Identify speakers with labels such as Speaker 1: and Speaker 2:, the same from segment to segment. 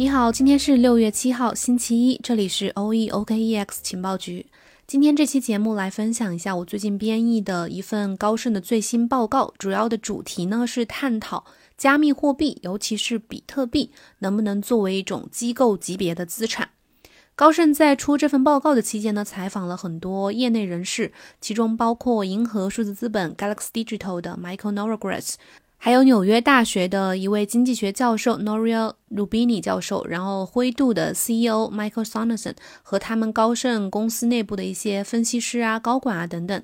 Speaker 1: 你好，今天是六月七号，星期一，这里是 O E O K E X 情报局。今天这期节目来分享一下我最近编译的一份高盛的最新报告，主要的主题呢是探讨加密货币，尤其是比特币能不能作为一种机构级别的资产。高盛在出这份报告的期间呢，采访了很多业内人士，其中包括银河数字资本 Galaxy Digital 的 Michael Novogratz。还有纽约大学的一位经济学教授 Noria Rubini 教授，然后灰度的 CEO Michael Sonnerson 和他们高盛公司内部的一些分析师啊、高管啊等等。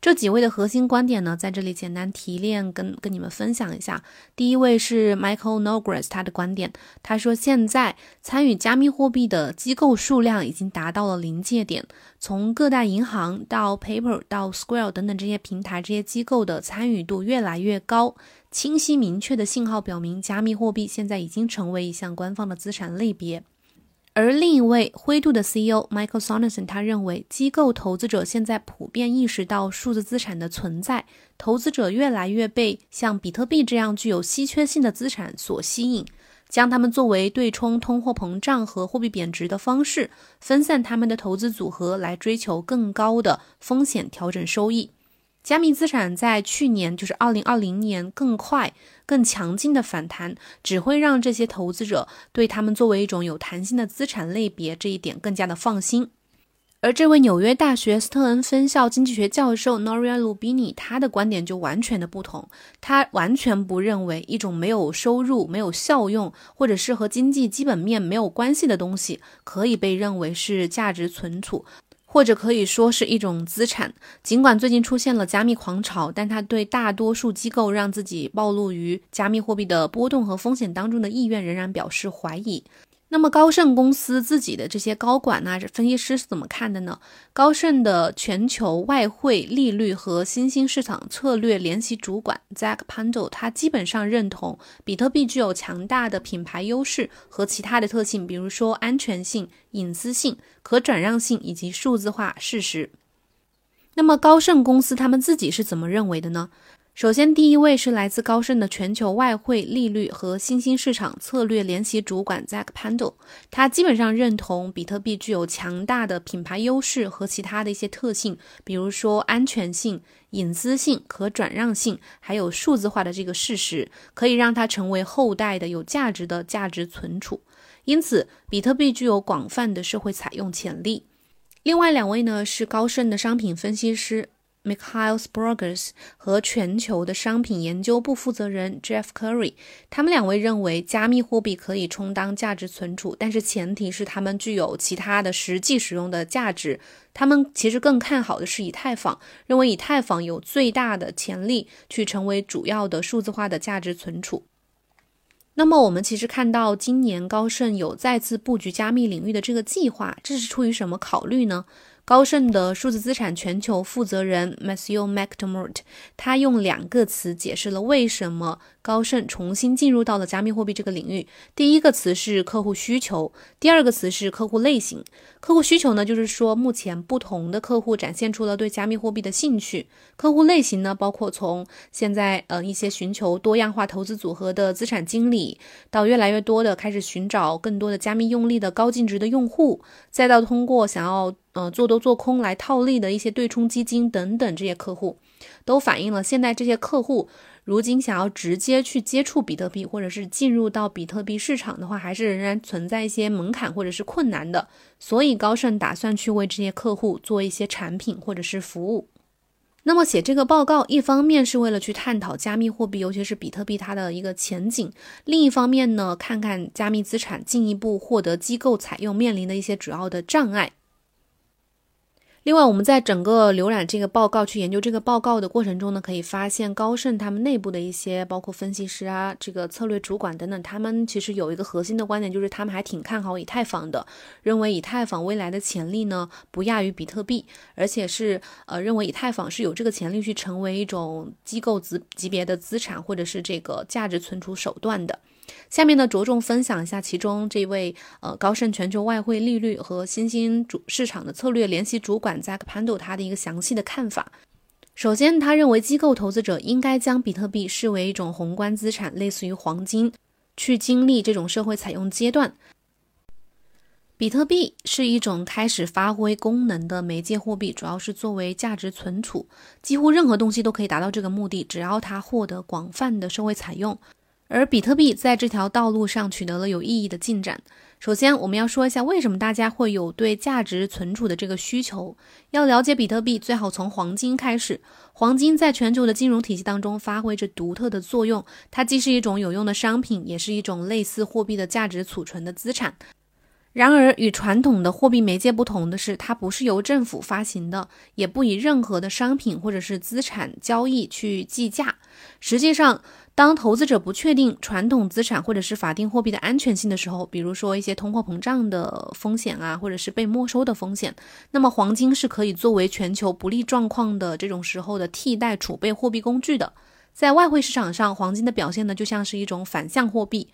Speaker 1: 这几位的核心观点呢，在这里简单提炼，跟跟你们分享一下。第一位是 Michael Nogres，他的观点，他说现在参与加密货币的机构数量已经达到了临界点，从各大银行到 Paper 到 Square 等等这些平台，这些机构的参与度越来越高，清晰明确的信号表明，加密货币现在已经成为一项官方的资产类别。而另一位灰度的 CEO Michael Sonnerson，他认为机构投资者现在普遍意识到数字资产的存在，投资者越来越被像比特币这样具有稀缺性的资产所吸引，将它们作为对冲通货膨胀和货币贬值的方式，分散他们的投资组合来追求更高的风险调整收益。加密资产在去年，就是二零二零年，更快、更强劲的反弹，只会让这些投资者对他们作为一种有弹性的资产类别这一点更加的放心。而这位纽约大学斯特恩分校经济学教授 Noria Lubini，他的观点就完全的不同。他完全不认为一种没有收入、没有效用，或者是和经济基本面没有关系的东西，可以被认为是价值存储。或者可以说是一种资产。尽管最近出现了加密狂潮，但他对大多数机构让自己暴露于加密货币的波动和风险当中的意愿仍然表示怀疑。那么高盛公司自己的这些高管呢，分析师是怎么看的呢？高盛的全球外汇利率和新兴市场策略联席主管 Zach Pandel，他基本上认同比特币具有强大的品牌优势和其他的特性，比如说安全性、隐私性、可转让性以及数字化事实。那么高盛公司他们自己是怎么认为的呢？首先，第一位是来自高盛的全球外汇利率和新兴市场策略联席主管 Zach Pandel，他基本上认同比特币具有强大的品牌优势和其他的一些特性，比如说安全性、隐私性、可转让性，还有数字化的这个事实，可以让它成为后代的有价值的价值存储。因此，比特币具有广泛的社会采用潜力。另外两位呢是高盛的商品分析师。Michael Sprogers 和全球的商品研究部负责人 Jeff Curry，他们两位认为加密货币可以充当价值存储，但是前提是他们具有其他的实际使用的价值。他们其实更看好的是以太坊，认为以太坊有最大的潜力去成为主要的数字化的价值存储。那么我们其实看到今年高盛有再次布局加密领域的这个计划，这是出于什么考虑呢？高盛的数字资产全球负责人 Matthew McDermott，他用两个词解释了为什么高盛重新进入到了加密货币这个领域。第一个词是客户需求，第二个词是客户类型。客户需求呢，就是说目前不同的客户展现出了对加密货币的兴趣。客户类型呢，包括从现在呃一些寻求多样化投资组合的资产经理，到越来越多的开始寻找更多的加密用力的高净值的用户，再到通过想要。呃，做多做空来套利的一些对冲基金等等，这些客户都反映了现在这些客户如今想要直接去接触比特币，或者是进入到比特币市场的话，还是仍然存在一些门槛或者是困难的。所以高盛打算去为这些客户做一些产品或者是服务。那么写这个报告，一方面是为了去探讨加密货币，尤其是比特币它的一个前景；另一方面呢，看看加密资产进一步获得机构采用面临的一些主要的障碍。另外，我们在整个浏览这个报告、去研究这个报告的过程中呢，可以发现高盛他们内部的一些，包括分析师啊、这个策略主管等等，他们其实有一个核心的观点，就是他们还挺看好以太坊的，认为以太坊未来的潜力呢不亚于比特币，而且是呃认为以太坊是有这个潜力去成为一种机构级级别的资产或者是这个价值存储手段的。下面呢，着重分享一下其中这位呃高盛全球外汇利率和新兴主市场的策略联席主管 Zack Pandel 他的一个详细的看法。首先，他认为机构投资者应该将比特币视为一种宏观资产，类似于黄金，去经历这种社会采用阶段。比特币是一种开始发挥功能的媒介货币，主要是作为价值存储，几乎任何东西都可以达到这个目的，只要它获得广泛的社会采用。而比特币在这条道路上取得了有意义的进展。首先，我们要说一下为什么大家会有对价值存储的这个需求。要了解比特币，最好从黄金开始。黄金在全球的金融体系当中发挥着独特的作用，它既是一种有用的商品，也是一种类似货币的价值储存的资产。然而，与传统的货币媒介不同的是，它不是由政府发行的，也不以任何的商品或者是资产交易去计价。实际上，当投资者不确定传统资产或者是法定货币的安全性的时候，比如说一些通货膨胀的风险啊，或者是被没收的风险，那么黄金是可以作为全球不利状况的这种时候的替代储备货币工具的。在外汇市场上，黄金的表现呢，就像是一种反向货币。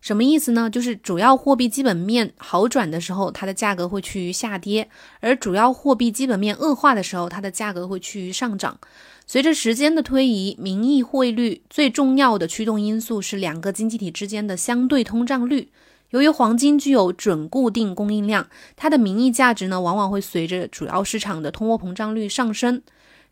Speaker 1: 什么意思呢？就是主要货币基本面好转的时候，它的价格会趋于下跌；而主要货币基本面恶化的时候，它的价格会趋于上涨。随着时间的推移，名义汇率最重要的驱动因素是两个经济体之间的相对通胀率。由于黄金具有准固定供应量，它的名义价值呢，往往会随着主要市场的通货膨胀率上升。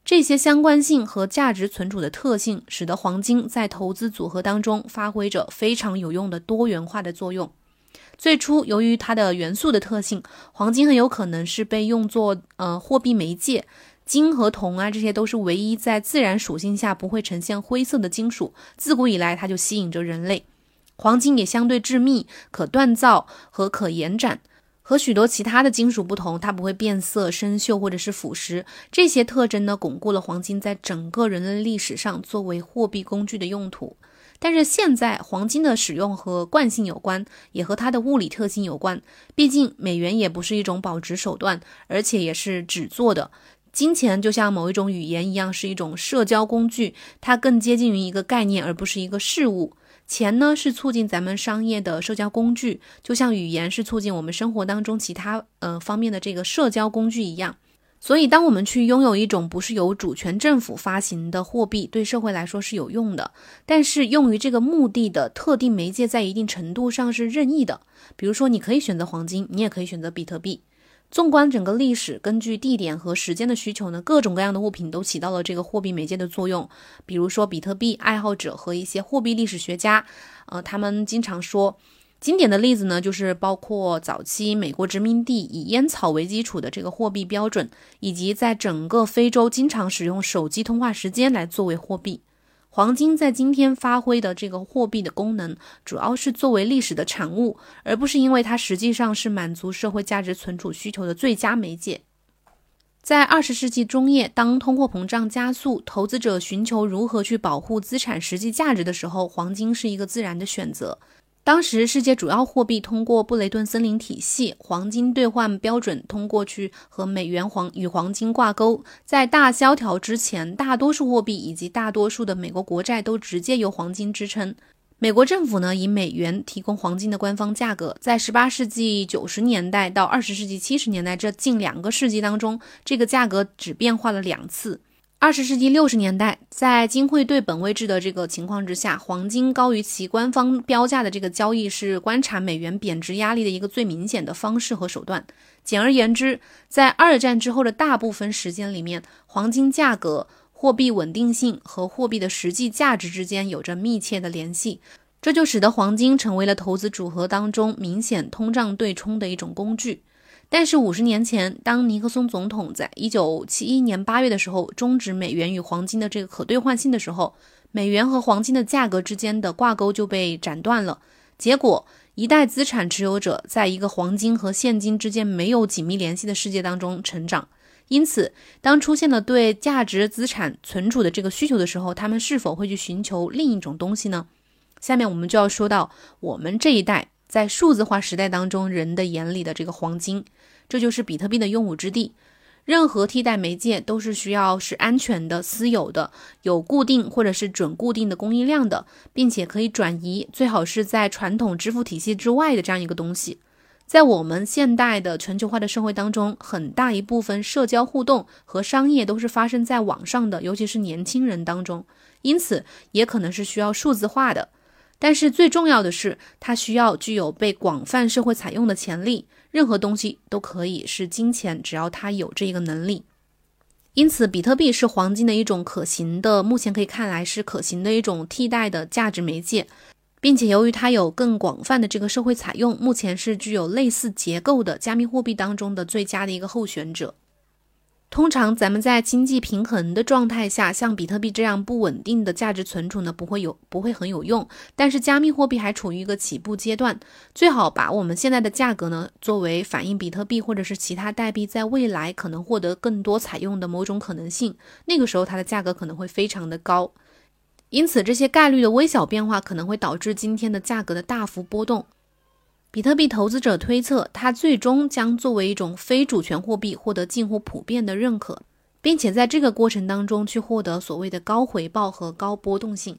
Speaker 1: 这些相关性和价值存储的特性，使得黄金在投资组合当中发挥着非常有用的多元化的作用。最初，由于它的元素的特性，黄金很有可能是被用作呃货币媒介。金和铜啊，这些都是唯一在自然属性下不会呈现灰色的金属。自古以来，它就吸引着人类。黄金也相对致密、可锻造和可延展。和许多其他的金属不同，它不会变色、生锈或者是腐蚀。这些特征呢，巩固了黄金在整个人类历史上作为货币工具的用途。但是现在，黄金的使用和惯性有关，也和它的物理特性有关。毕竟，美元也不是一种保值手段，而且也是纸做的。金钱就像某一种语言一样，是一种社交工具，它更接近于一个概念，而不是一个事物。钱呢是促进咱们商业的社交工具，就像语言是促进我们生活当中其他呃方面的这个社交工具一样。所以，当我们去拥有一种不是由主权政府发行的货币，对社会来说是有用的。但是，用于这个目的的特定媒介在一定程度上是任意的。比如说，你可以选择黄金，你也可以选择比特币。纵观整个历史，根据地点和时间的需求呢，各种各样的物品都起到了这个货币媒介的作用。比如说，比特币爱好者和一些货币历史学家，呃，他们经常说，经典的例子呢，就是包括早期美国殖民地以烟草为基础的这个货币标准，以及在整个非洲经常使用手机通话时间来作为货币。黄金在今天发挥的这个货币的功能，主要是作为历史的产物，而不是因为它实际上是满足社会价值存储需求的最佳媒介。在二十世纪中叶，当通货膨胀加速，投资者寻求如何去保护资产实际价值的时候，黄金是一个自然的选择。当时，世界主要货币通过布雷顿森林体系，黄金兑换标准通过去和美元黄与黄金挂钩。在大萧条之前，大多数货币以及大多数的美国国债都直接由黄金支撑。美国政府呢，以美元提供黄金的官方价格。在十八世纪九十年代到二十世纪七十年代这近两个世纪当中，这个价格只变化了两次。二十世纪六十年代，在金汇兑本位制的这个情况之下，黄金高于其官方标价的这个交易是观察美元贬值压力的一个最明显的方式和手段。简而言之，在二战之后的大部分时间里面，黄金价格、货币稳定性和货币的实际价值之间有着密切的联系，这就使得黄金成为了投资组合当中明显通胀对冲的一种工具。但是五十年前，当尼克松总统在一九七一年八月的时候终止美元与黄金的这个可兑换性的时候，美元和黄金的价格之间的挂钩就被斩断了。结果，一代资产持有者在一个黄金和现金之间没有紧密联系的世界当中成长。因此，当出现了对价值资产存储的这个需求的时候，他们是否会去寻求另一种东西呢？下面我们就要说到我们这一代。在数字化时代当中，人的眼里的这个黄金，这就是比特币的用武之地。任何替代媒介都是需要是安全的、私有的、有固定或者是准固定的供应量的，并且可以转移，最好是在传统支付体系之外的这样一个东西。在我们现代的全球化的社会当中，很大一部分社交互动和商业都是发生在网上的，尤其是年轻人当中，因此也可能是需要数字化的。但是最重要的是，它需要具有被广泛社会采用的潜力。任何东西都可以是金钱，只要它有这个能力。因此，比特币是黄金的一种可行的，目前可以看来是可行的一种替代的价值媒介，并且由于它有更广泛的这个社会采用，目前是具有类似结构的加密货币当中的最佳的一个候选者。通常咱们在经济平衡的状态下，像比特币这样不稳定的价值存储呢，不会有不会很有用。但是加密货币还处于一个起步阶段，最好把我们现在的价格呢，作为反映比特币或者是其他代币在未来可能获得更多采用的某种可能性。那个时候它的价格可能会非常的高，因此这些概率的微小变化可能会导致今天的价格的大幅波动。比特币投资者推测，它最终将作为一种非主权货币获得近乎普遍的认可，并且在这个过程当中去获得所谓的高回报和高波动性。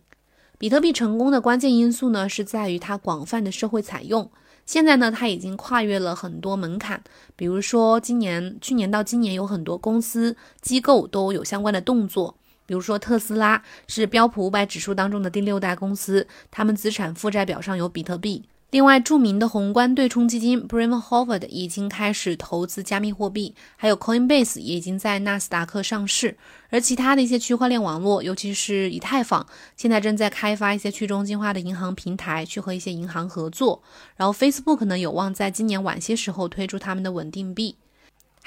Speaker 1: 比特币成功的关键因素呢，是在于它广泛的社会采用。现在呢，它已经跨越了很多门槛，比如说今年、去年到今年，有很多公司机构都有相关的动作，比如说特斯拉是标普五百指数当中的第六大公司，他们资产负债表上有比特币。另外，著名的宏观对冲基金 b r a m h o v a r 已经开始投资加密货币，还有 Coinbase 也已经在纳斯达克上市。而其他的一些区块链网络，尤其是以太坊，现在正在开发一些去中心化的银行平台，去和一些银行合作。然后，Facebook 呢有望在今年晚些时候推出他们的稳定币。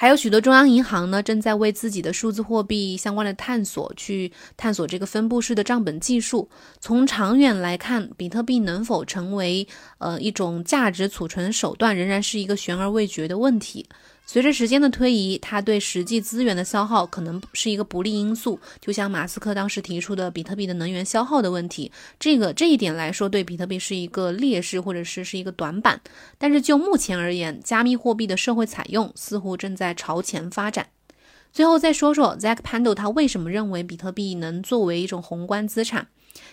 Speaker 1: 还有许多中央银行呢，正在为自己的数字货币相关的探索，去探索这个分布式的账本技术。从长远来看，比特币能否成为呃一种价值储存手段，仍然是一个悬而未决的问题。随着时间的推移，它对实际资源的消耗可能是一个不利因素。就像马斯克当时提出的比特币的能源消耗的问题，这个这一点来说，对比特币是一个劣势，或者是是一个短板。但是就目前而言，加密货币的社会采用似乎正在朝前发展。最后再说说 Zack Pandle，他为什么认为比特币能作为一种宏观资产？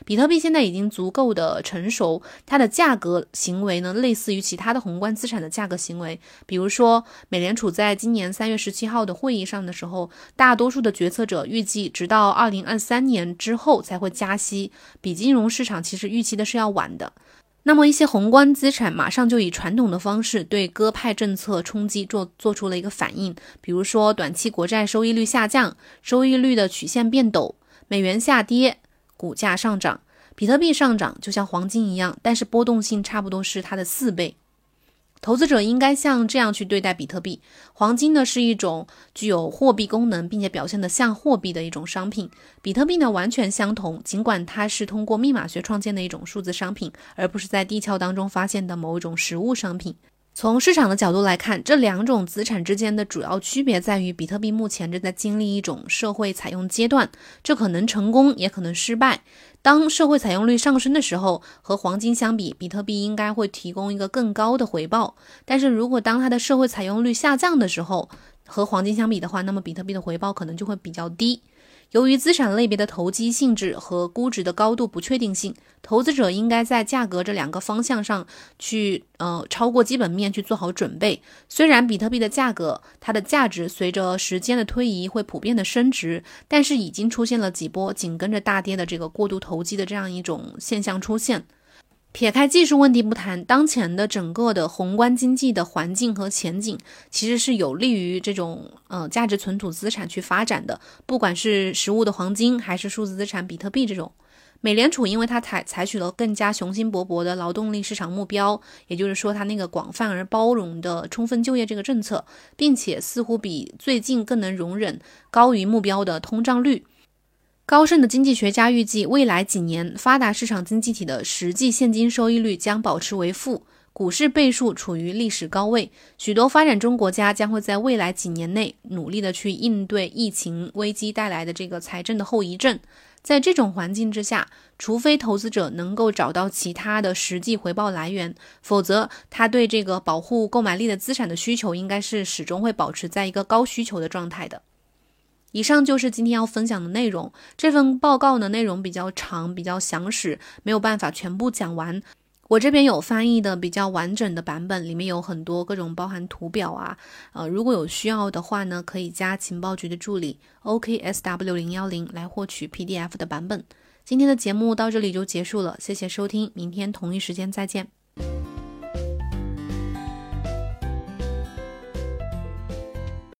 Speaker 1: 比特币现在已经足够的成熟，它的价格行为呢，类似于其他的宏观资产的价格行为。比如说，美联储在今年三月十七号的会议上的时候，大多数的决策者预计，直到二零二三年之后才会加息，比金融市场其实预期的是要晚的。那么，一些宏观资产马上就以传统的方式对鸽派政策冲击做做出了一个反应，比如说短期国债收益率下降，收益率的曲线变陡，美元下跌。股价上涨，比特币上涨，就像黄金一样，但是波动性差不多是它的四倍。投资者应该像这样去对待比特币。黄金呢是一种具有货币功能，并且表现的像货币的一种商品。比特币呢完全相同，尽管它是通过密码学创建的一种数字商品，而不是在地壳当中发现的某一种实物商品。从市场的角度来看，这两种资产之间的主要区别在于，比特币目前正在经历一种社会采用阶段，这可能成功，也可能失败。当社会采用率上升的时候，和黄金相比，比特币应该会提供一个更高的回报。但是如果当它的社会采用率下降的时候，和黄金相比的话，那么比特币的回报可能就会比较低。由于资产类别的投机性质和估值的高度不确定性，投资者应该在价格这两个方向上去，呃，超过基本面去做好准备。虽然比特币的价格，它的价值随着时间的推移会普遍的升值，但是已经出现了几波紧跟着大跌的这个过度投机的这样一种现象出现。撇开技术问题不谈，当前的整个的宏观经济的环境和前景，其实是有利于这种呃价值存储资产去发展的。不管是实物的黄金，还是数字资产比特币这种，美联储因为它采采取了更加雄心勃勃的劳动力市场目标，也就是说它那个广泛而包容的充分就业这个政策，并且似乎比最近更能容忍高于目标的通胀率。高盛的经济学家预计，未来几年发达市场经济体的实际现金收益率将保持为负，股市倍数处于历史高位。许多发展中国家将会在未来几年内努力的去应对疫情危机带来的这个财政的后遗症。在这种环境之下，除非投资者能够找到其他的实际回报来源，否则他对这个保护购买力的资产的需求应该是始终会保持在一个高需求的状态的。以上就是今天要分享的内容。这份报告呢，内容比较长，比较详实，没有办法全部讲完。我这边有翻译的比较完整的版本，里面有很多各种包含图表啊。呃，如果有需要的话呢，可以加情报局的助理 OKSW 零幺零来获取 PDF 的版本。今天的节目到这里就结束了，谢谢收听，明天同一时间再见。